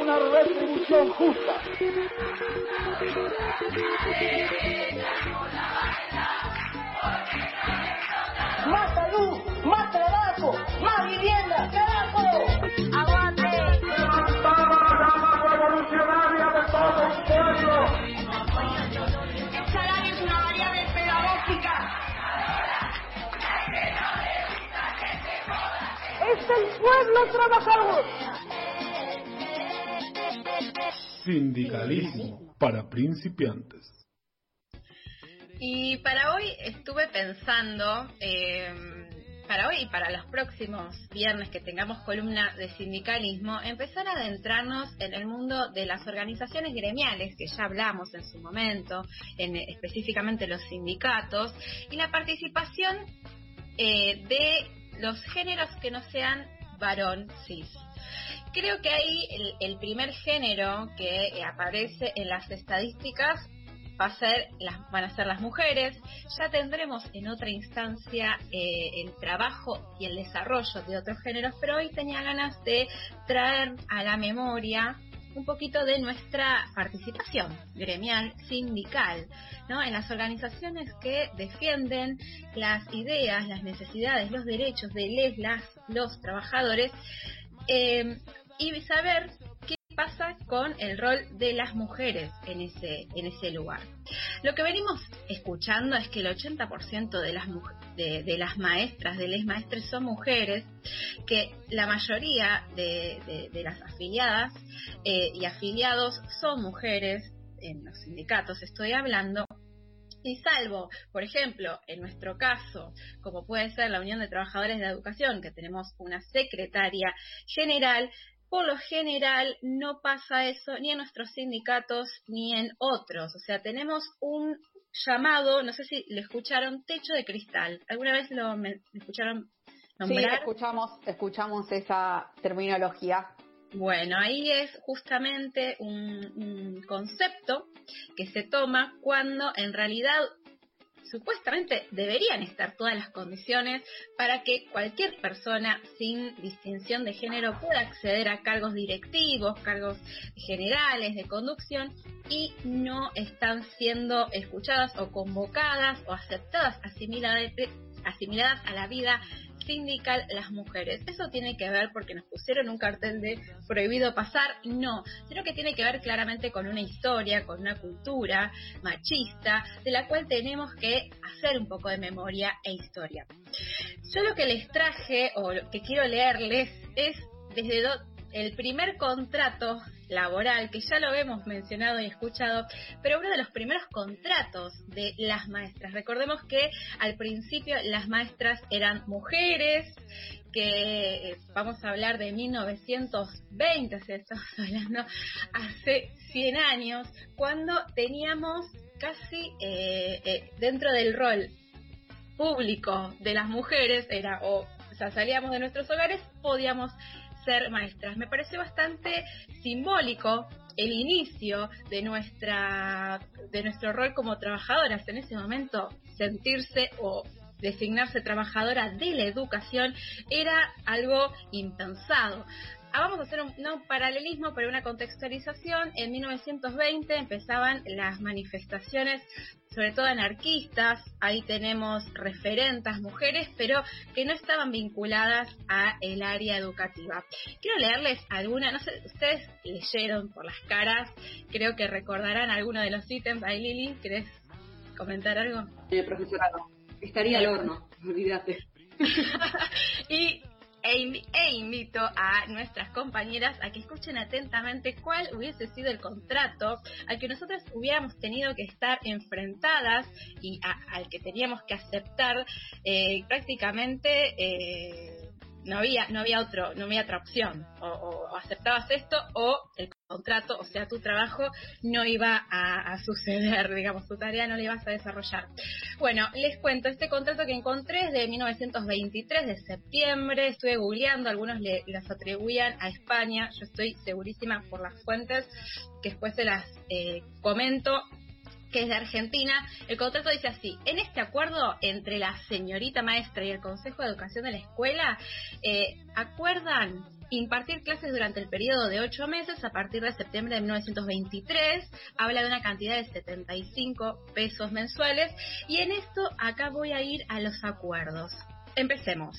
una retribución justa. ¡Más salud! ¡Más trabajo! ¡Más vivienda! ¡Carajo! ¡Aguante! revolucionaria de todo pueblo! El salario es una variable pedagógica. ¡Es el pueblo trabajador! Sindicalismo para principiantes. Y para hoy estuve pensando, eh, para hoy y para los próximos viernes que tengamos columna de sindicalismo, empezar a adentrarnos en el mundo de las organizaciones gremiales, que ya hablamos en su momento, en, específicamente los sindicatos, y la participación eh, de los géneros que no sean varón cis. Creo que ahí el, primer género que eh, aparece en las estadísticas va a ser las, van a ser las mujeres. Ya tendremos en otra instancia eh, el trabajo y el desarrollo de otros géneros, pero hoy tenía ganas de traer a la memoria un poquito de nuestra participación gremial, sindical, ¿no? En las organizaciones que defienden las ideas, las necesidades, los derechos de les, las, los trabajadores, eh, y saber qué pasa con el rol de las mujeres en ese, en ese lugar. Lo que venimos escuchando es que el 80% de las, de, de, las maestras, de les maestres son mujeres, que la mayoría de, de, las afiliadas eh, y afiliados son mujeres, en los sindicatos estoy hablando, y salvo, por ejemplo, en nuestro caso, como puede ser la Unión de Trabajadores de Educación, que tenemos una secretaria general, por lo general no pasa eso ni en nuestros sindicatos ni en otros. O sea, tenemos un llamado, no sé si lo escucharon, techo de cristal. ¿Alguna vez lo, me, escucharon nombrar? Sí, escuchamos, escuchamos esa terminología. Bueno, ahí es justamente un, concepto que se toma cuando en realidad supuestamente deberían estar todas las condiciones para que cualquier persona sin distinción de género pueda acceder a cargos directivos, cargos generales de conducción y no están siendo escuchadas o convocadas o aceptadas, asimiladas, asimiladas a la vida sindical las mujeres. Eso tiene que ver porque nos pusieron un cartel de prohibido pasar, no, sino que tiene que ver claramente con una historia, con una cultura machista, de la cual tenemos que hacer un poco de memoria e historia. Yo lo que les traje o lo que quiero leerles es desde el primer contrato laboral, que ya lo hemos mencionado y escuchado, pero uno de los primeros contratos de las maestras. Recordemos que al principio las maestras eran mujeres, que vamos a hablar de 1920, o sea, estamos hablando hace 100 años, cuando teníamos casi eh, eh, dentro del rol público de las mujeres, era o, o salíamos de nuestros hogares, podíamos maestras. Me pareció bastante simbólico el inicio de nuestra de nuestro rol como trabajadoras en ese momento sentirse o designarse trabajadora de la educación era algo impensado. Ah, vamos a hacer un, no, un paralelismo, pero una contextualización. En 1920 empezaban las manifestaciones, sobre todo anarquistas. Ahí tenemos referentas mujeres, pero que no estaban vinculadas a el área educativa. Quiero leerles alguna, no sé, ustedes leyeron por las caras, creo que recordarán alguno de los ítems. Ahí Lili, ¿querés comentar algo? Eh, profesorado, estaría al horno, olvídate. y e, e, invito a nuestras compañeras a que escuchen atentamente cuál hubiese sido el contrato al que nosotros hubiéramos tenido que estar enfrentadas y al que teníamos que aceptar eh, prácticamente eh, no había no había otro no había otra opción o, aceptabas esto o el contrato, o sea, tu trabajo no iba a, a, suceder, digamos, tu tarea no la ibas a desarrollar. Bueno, les cuento, este contrato que encontré es de 1923, de septiembre, estuve googleando, algunos le, las atribuían a España, yo estoy segurísima por las fuentes, que después se las eh, comento, que es de Argentina. El contrato dice así, en este acuerdo entre la señorita maestra y el Consejo de Educación de la escuela, eh, acuerdan impartir clases durante el periodo de ocho meses a partir de septiembre de 1923. Habla de una cantidad de 75 pesos mensuales. Y en esto acá voy a ir a los acuerdos. Empecemos.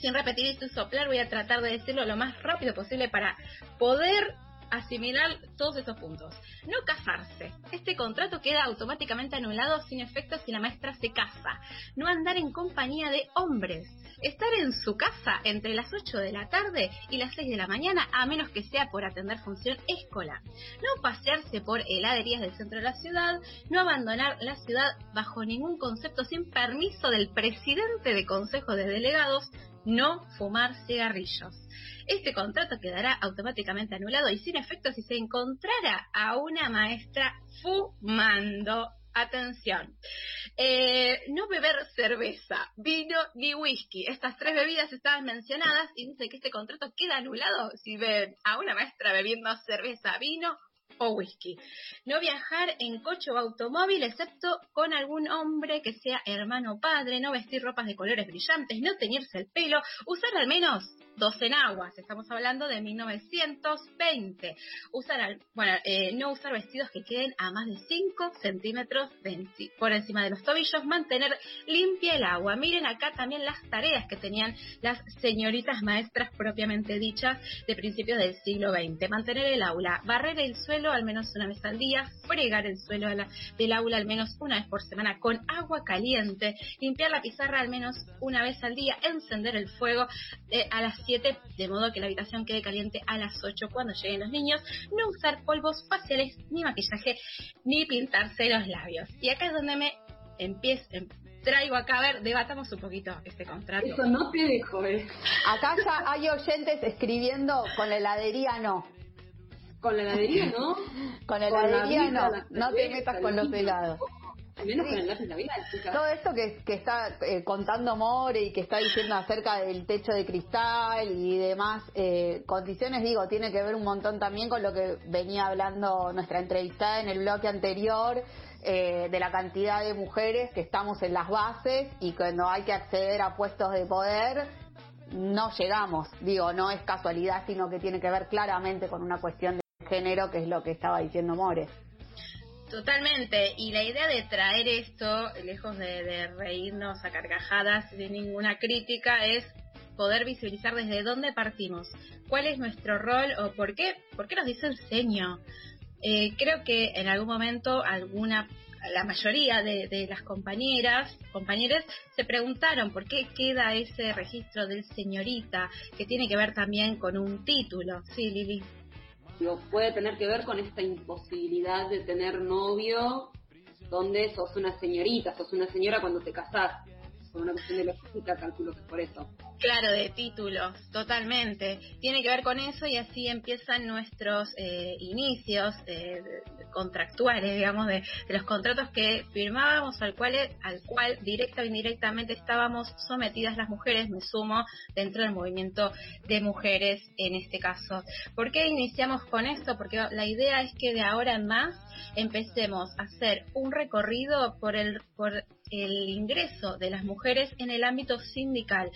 Sin repetir y soplar, voy a tratar de decirlo lo más rápido posible para poder asimilar todos estos puntos. No casarse. Este contrato queda automáticamente anulado sin efecto si la maestra se casa. No andar en compañía de hombres. Estar en su casa entre las 8 de la tarde y las 6 de la mañana, a menos que sea por atender función escolar. No pasearse por heladerías del centro de la ciudad. No abandonar la ciudad bajo ningún concepto sin permiso del presidente de consejo de delegados. No fumar cigarrillos este contrato quedará automáticamente anulado y sin efecto si se encontrara a una maestra fumando. Atención, eh, no beber cerveza, vino ni whisky. Estas tres bebidas estaban mencionadas y dice que este contrato queda anulado si ven a una maestra bebiendo cerveza, vino o whisky. No viajar en coche o automóvil excepto con algún hombre que sea hermano o padre, no vestir ropas de colores brillantes, no teñirse el pelo, usar al menos dos enaguas, estamos hablando de 1920. Usar, bueno, eh, no usar vestidos que queden a más de 5 centímetros por encima de los tobillos, mantener limpia el agua. Miren acá también las tareas que tenían las señoritas maestras propiamente dichas de principios del siglo XX. Mantener el aula, barrer el suelo al menos una vez al día, fregar el suelo del aula al menos una vez por semana con agua caliente, limpiar la pizarra al menos una vez al día, encender el fuego eh, a las de modo que la habitación quede caliente a las 8 cuando lleguen los niños, no usar polvos faciales, ni maquillaje, ni pintarse los labios. Y acá es donde me empiezo, em, traigo acá, a ver, debatamos un poquito este contrato. Eso no te dejo, eh. Acá ya hay oyentes escribiendo con la heladería no. Con la heladería no. con la heladería no. No te metas con los helados. Todo esto que, que está eh, contando More y que está diciendo acerca del techo de cristal y demás eh, condiciones, digo, tiene que ver un montón también con lo que venía hablando nuestra entrevistada en el bloque anterior, eh, de la cantidad de mujeres que estamos en las bases y cuando hay que acceder a puestos de poder, no llegamos. Digo, no es casualidad, sino que tiene que ver claramente con una cuestión de género, que es lo que estaba diciendo More. Totalmente, y la idea de traer esto, lejos de, reírnos a carcajadas de ninguna crítica, es poder visualizar desde dónde partimos, cuál es nuestro rol o por qué, por qué nos dice el seño. Eh, creo que en algún momento alguna, la mayoría de, de las compañeras, compañeros se preguntaron por qué queda ese registro del señorita, que tiene que ver también con un título. Sí, Lili puede tener que ver con esta imposibilidad de tener novio donde sos una señorita, sos una señora cuando te casás. Por una cuestión de logística, calculo que por eso. Claro, de títulos, totalmente. Tiene que ver con eso y así empiezan nuestros eh, inicios eh, contractuales, digamos, de, los contratos que firmábamos, al cual, al cual directa o indirectamente estábamos sometidas las mujeres, me sumo dentro del movimiento de mujeres en este caso. ¿Por qué iniciamos con esto? Porque la idea es que de ahora en más empecemos a hacer un recorrido por el, por el ingreso de las mujeres en el ámbito sindical,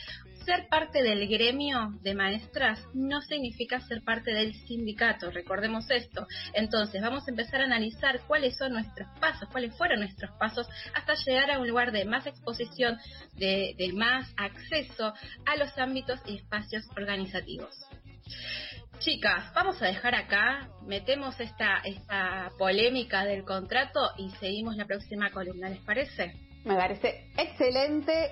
ser parte del gremio de maestras no significa ser parte del sindicato, recordemos esto. Entonces, vamos a empezar a analizar cuáles son nuestros pasos, cuáles fueron nuestros pasos hasta llegar a un lugar de más exposición, de, más acceso a los ámbitos y espacios organizativos. Chicas, vamos a dejar acá, metemos esta, esta polémica del contrato y seguimos la próxima columna, ¿les parece? Me parece excelente